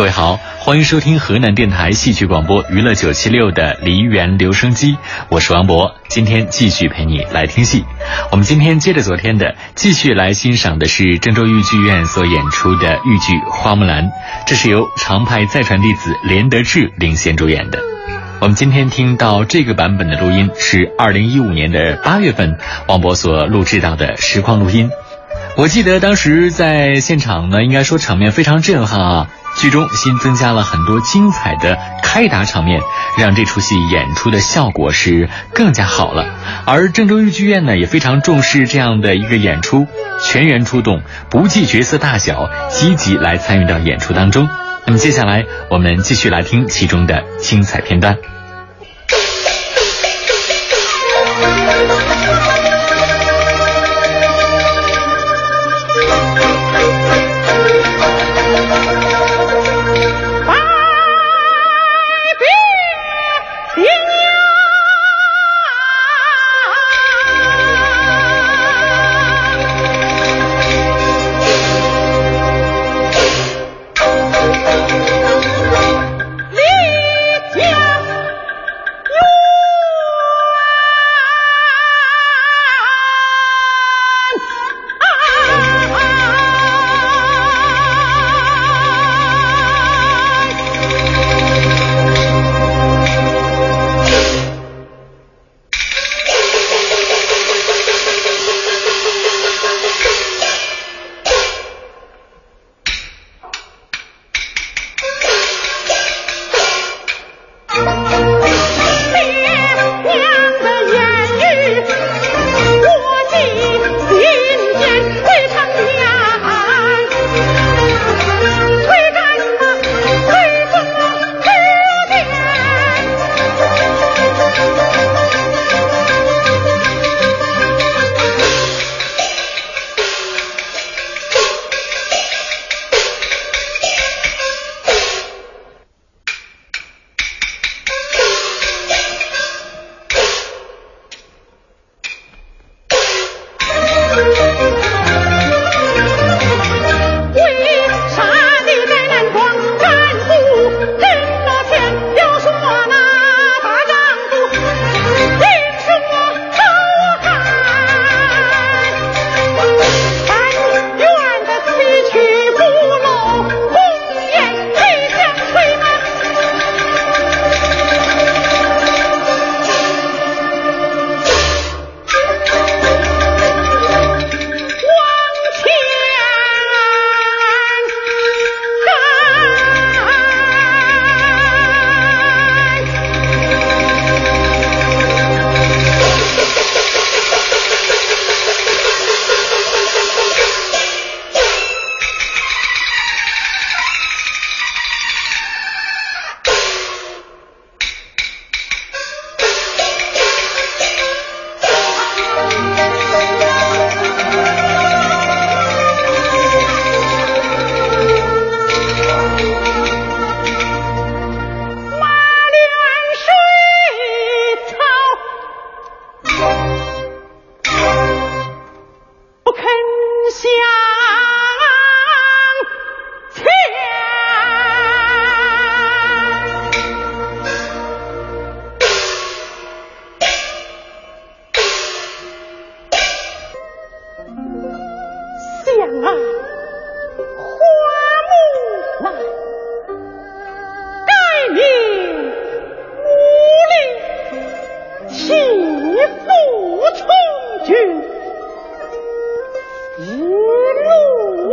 各位好，欢迎收听河南电台戏曲广播娱乐九七六的梨园留声机，我是王博，今天继续陪你来听戏。我们今天接着昨天的，继续来欣赏的是郑州豫剧院所演出的豫剧《花木兰》，这是由常派再传弟子连德志领衔主演的。我们今天听到这个版本的录音是二零一五年的八月份，王博所录制到的实况录音。我记得当时在现场呢，应该说场面非常震撼啊。剧中新增加了很多精彩的开打场面，让这出戏演出的效果是更加好了。而郑州豫剧院呢也非常重视这样的一个演出，全员出动，不计角色大小，积极来参与到演出当中。那么接下来我们继续来听其中的精彩片段。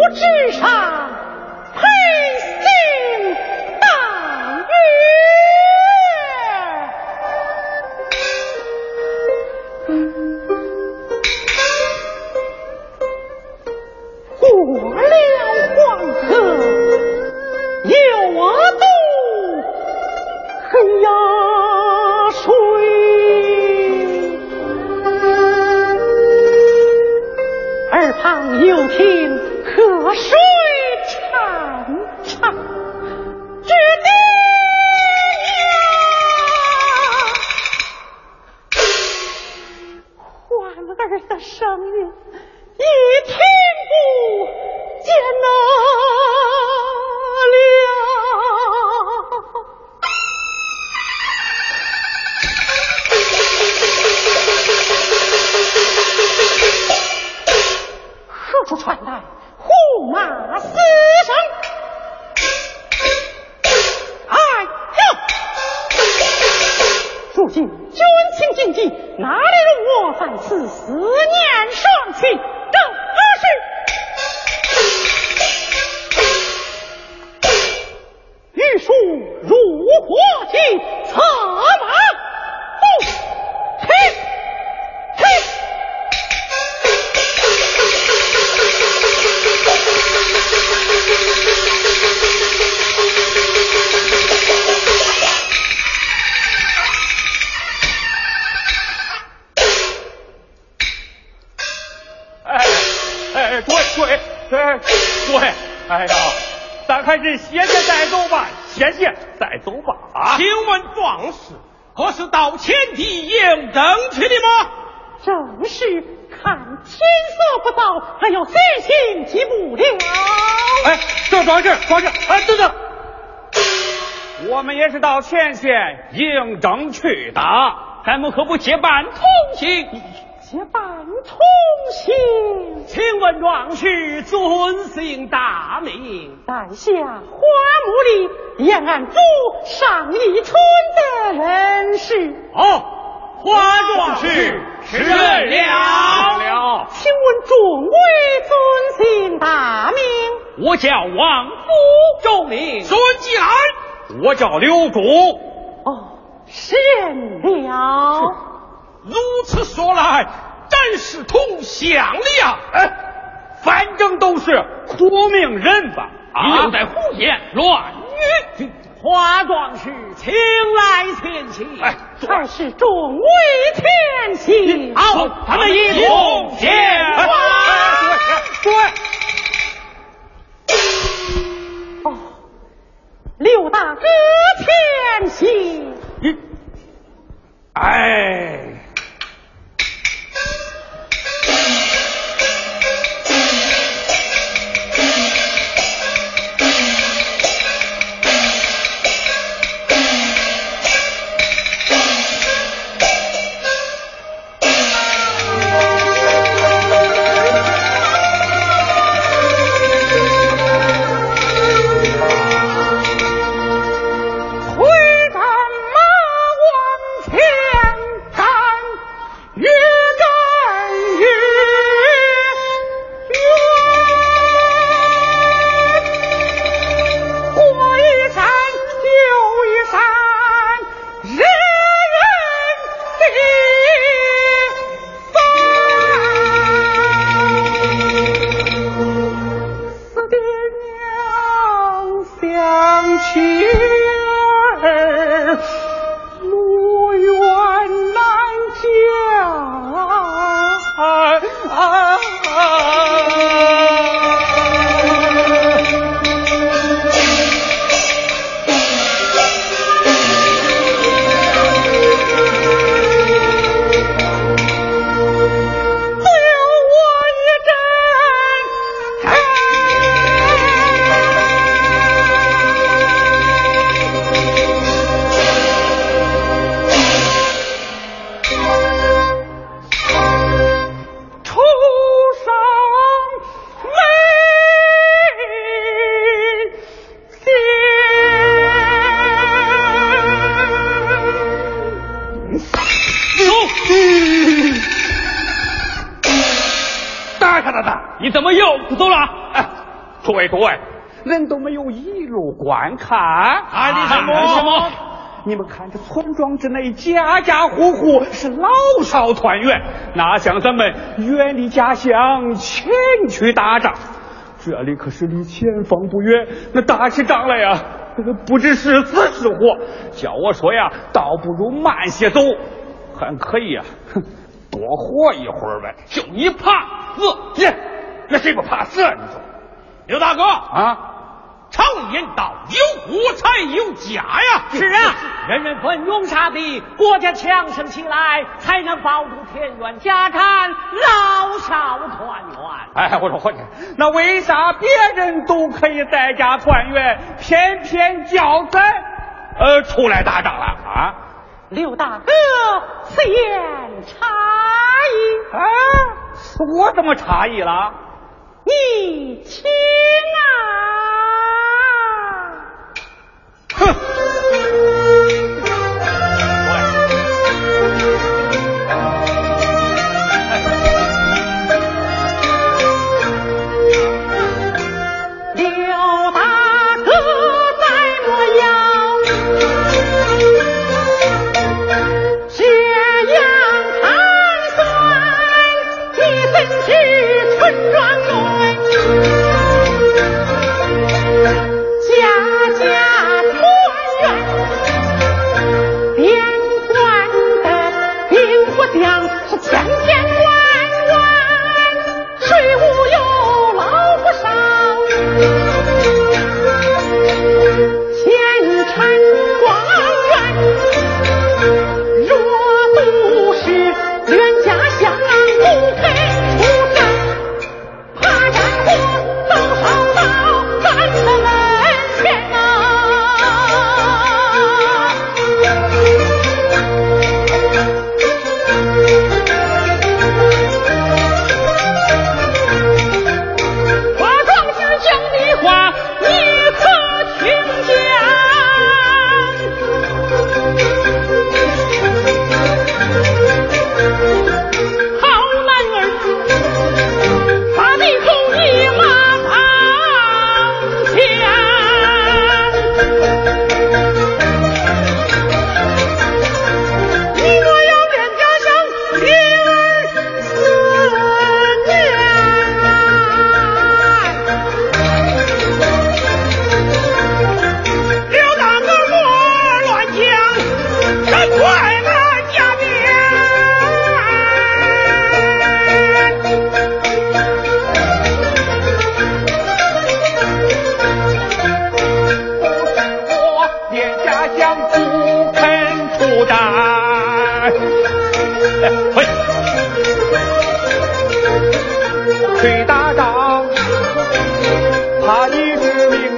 至少对哎呀，咱还是谢谢带走吧，谢谢带走吧。啊，请问壮士，可是到前地应征去的吗？正是，看天色不早，还有事情急不了。哎，这壮士，壮士，哎，等等，我们也是到前线应征去的，咱们可不结伴同行。结伴同行，请问壮士尊姓大名？在下花木里延安府上一村的人士。哦，花壮士是人了。请问众位尊姓大名？我叫王福，众名孙吉我叫刘主。哦，是人了。如此说来，真是同乡了呀！哎，反正都是苦命人吧？你又在胡言乱语！花壮士，请来前去。哎，还是众位前行。好，咱们一同前往。对。哦，刘大哥前行。哎。看，看的什么？什么？你们看这村庄之内，家家户户是老少团圆，哪像咱们远离家乡前去打仗？这里可是离前方不远，那打起仗来呀，不知是死是活。叫我说呀，倒不如慢些走，还可以呀，多活一会儿呗。就你怕死？耶，那谁不怕死啊？你说，刘大哥啊？常言道，有国才有家呀。是啊，人人奋勇杀敌，国家强盛起来，才能保住田园家产，老少团圆。哎，我说伙计，那为啥别人都可以在家团圆，偏偏叫咱呃出来打仗了啊？刘大哥，此言差矣。啊，我怎么差异了？你亲啊。哼！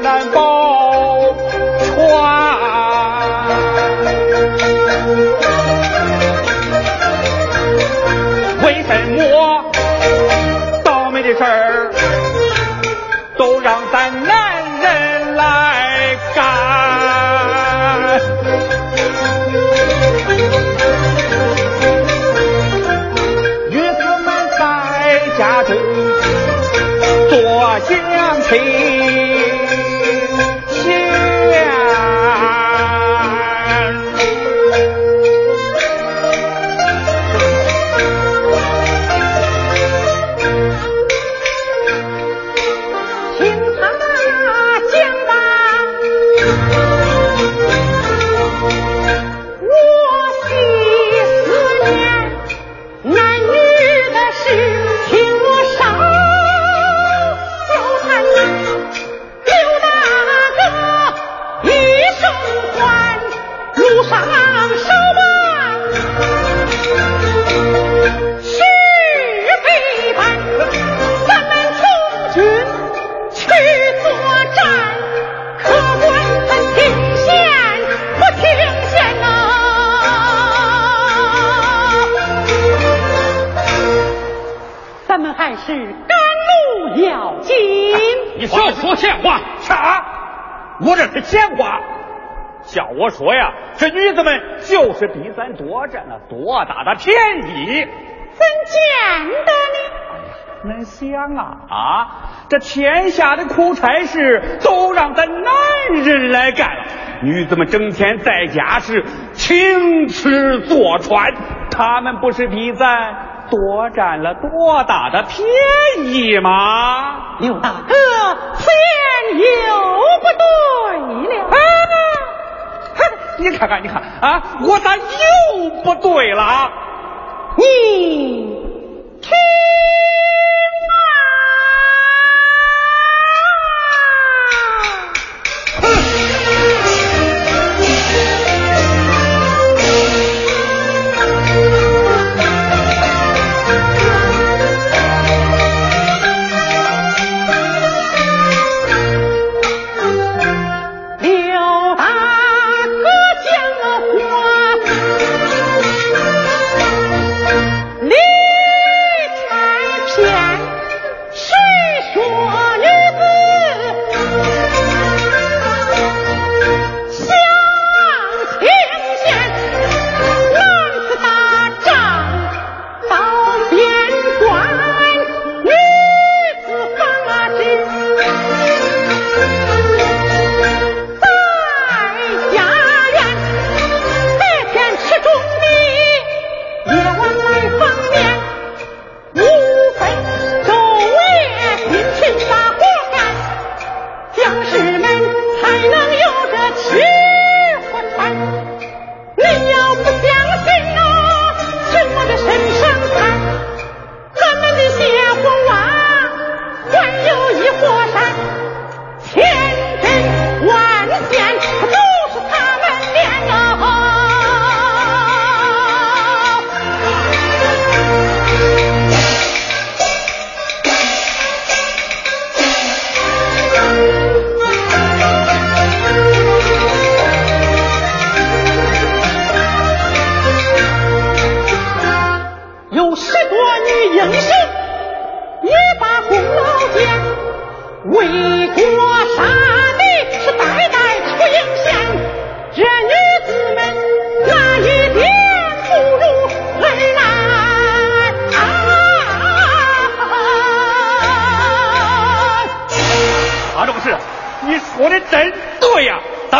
难保全为什么倒霉的事都让咱男人来干？女子们在家中做贤妻多大的便宜？怎见得呢？哎呀，恁想啊啊，这天下的苦差事都让咱男人来干了，女子们整天在家是停吃坐穿，他们不是比咱多占了多大的便宜吗？刘大哥，此言又不对了。你看看，你看啊，我咋又不对了？你听。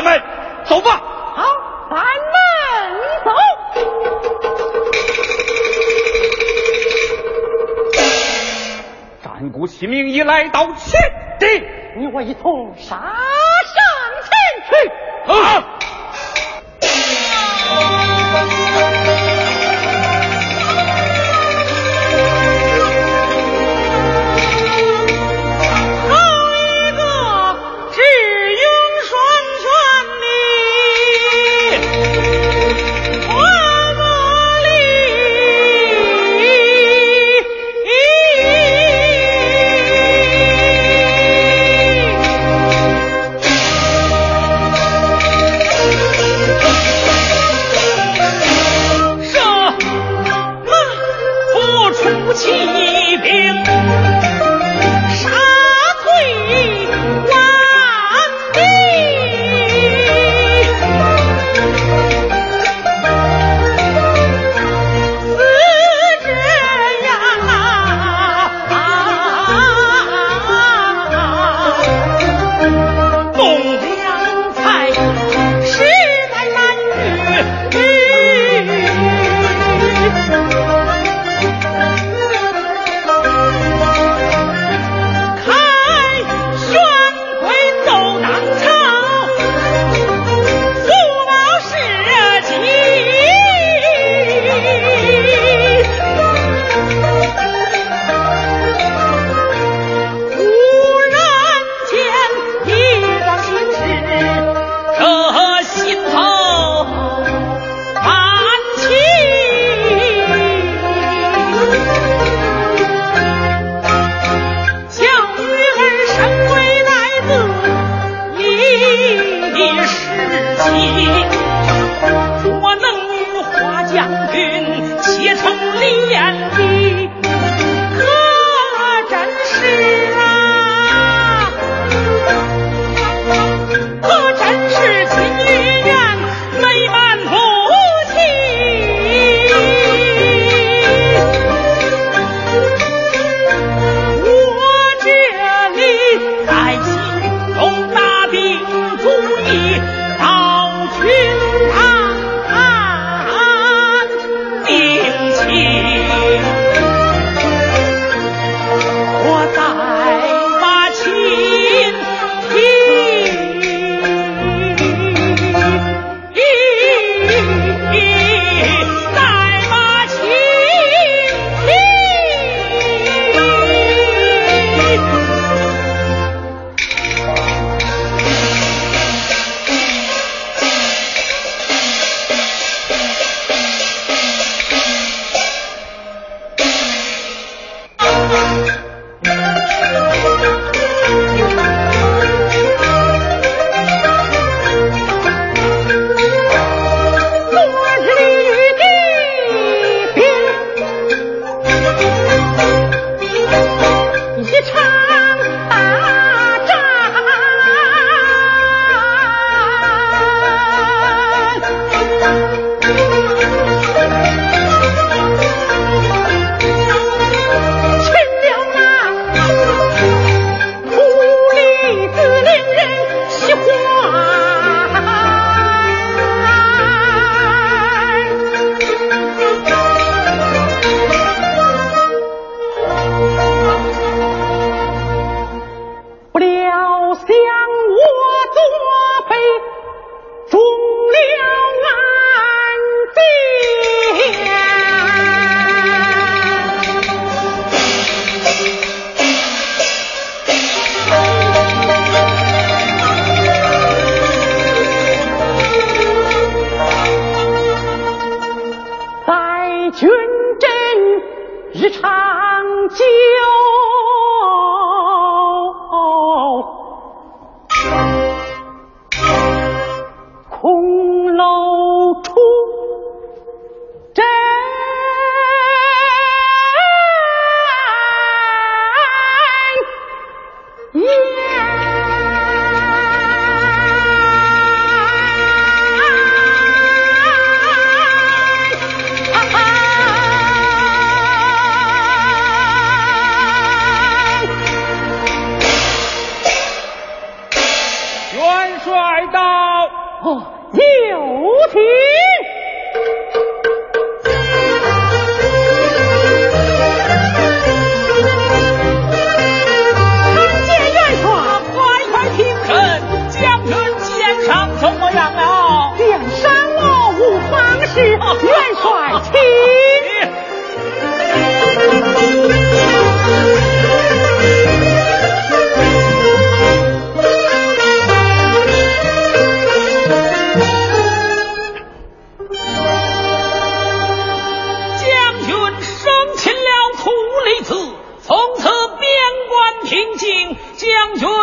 咱们走吧。好，咱们走。战鼓齐鸣已来到前敌，你我一同杀上前去。好。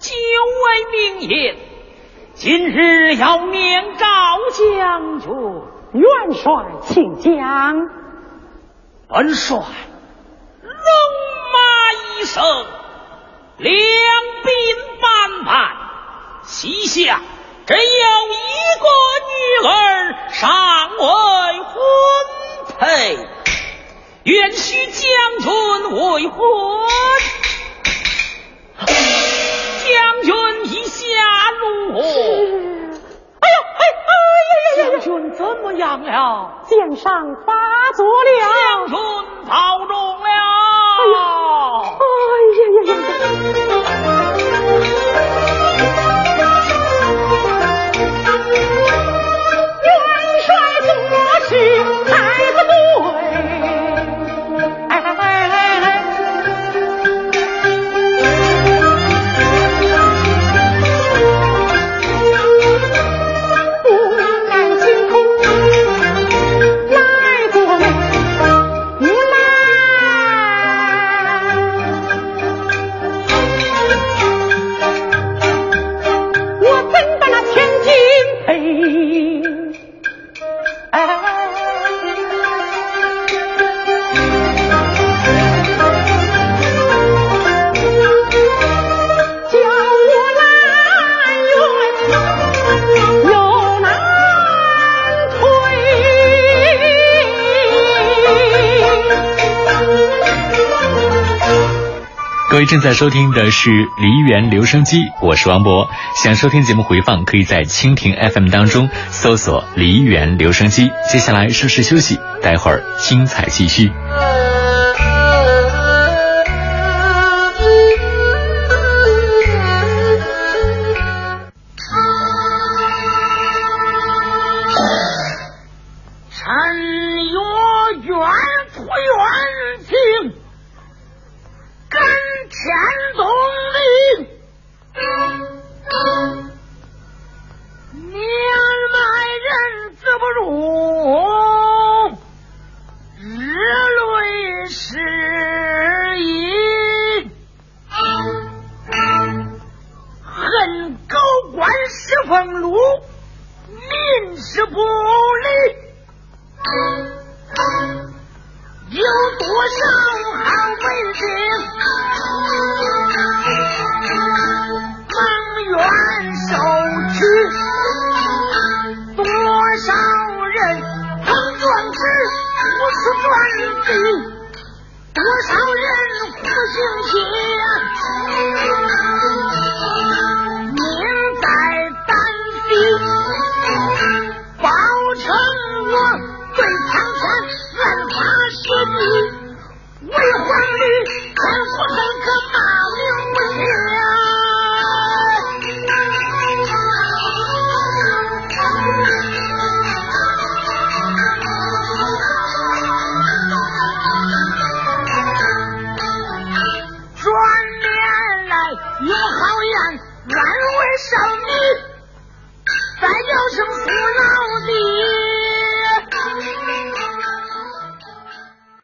久违名言，今日要面告将军。元帅，请讲。本帅戎马一生，两鬓斑白，膝下。只有一个女儿，尚未婚配，愿许将军为婚。么样了？剑上发作了，将军保重了。正在收听的是梨园留声机，我是王博。想收听节目回放，可以在蜻蜓 FM 当中搜索“梨园留声机”。接下来稍事休息，待会儿精彩继续。多少人苦心切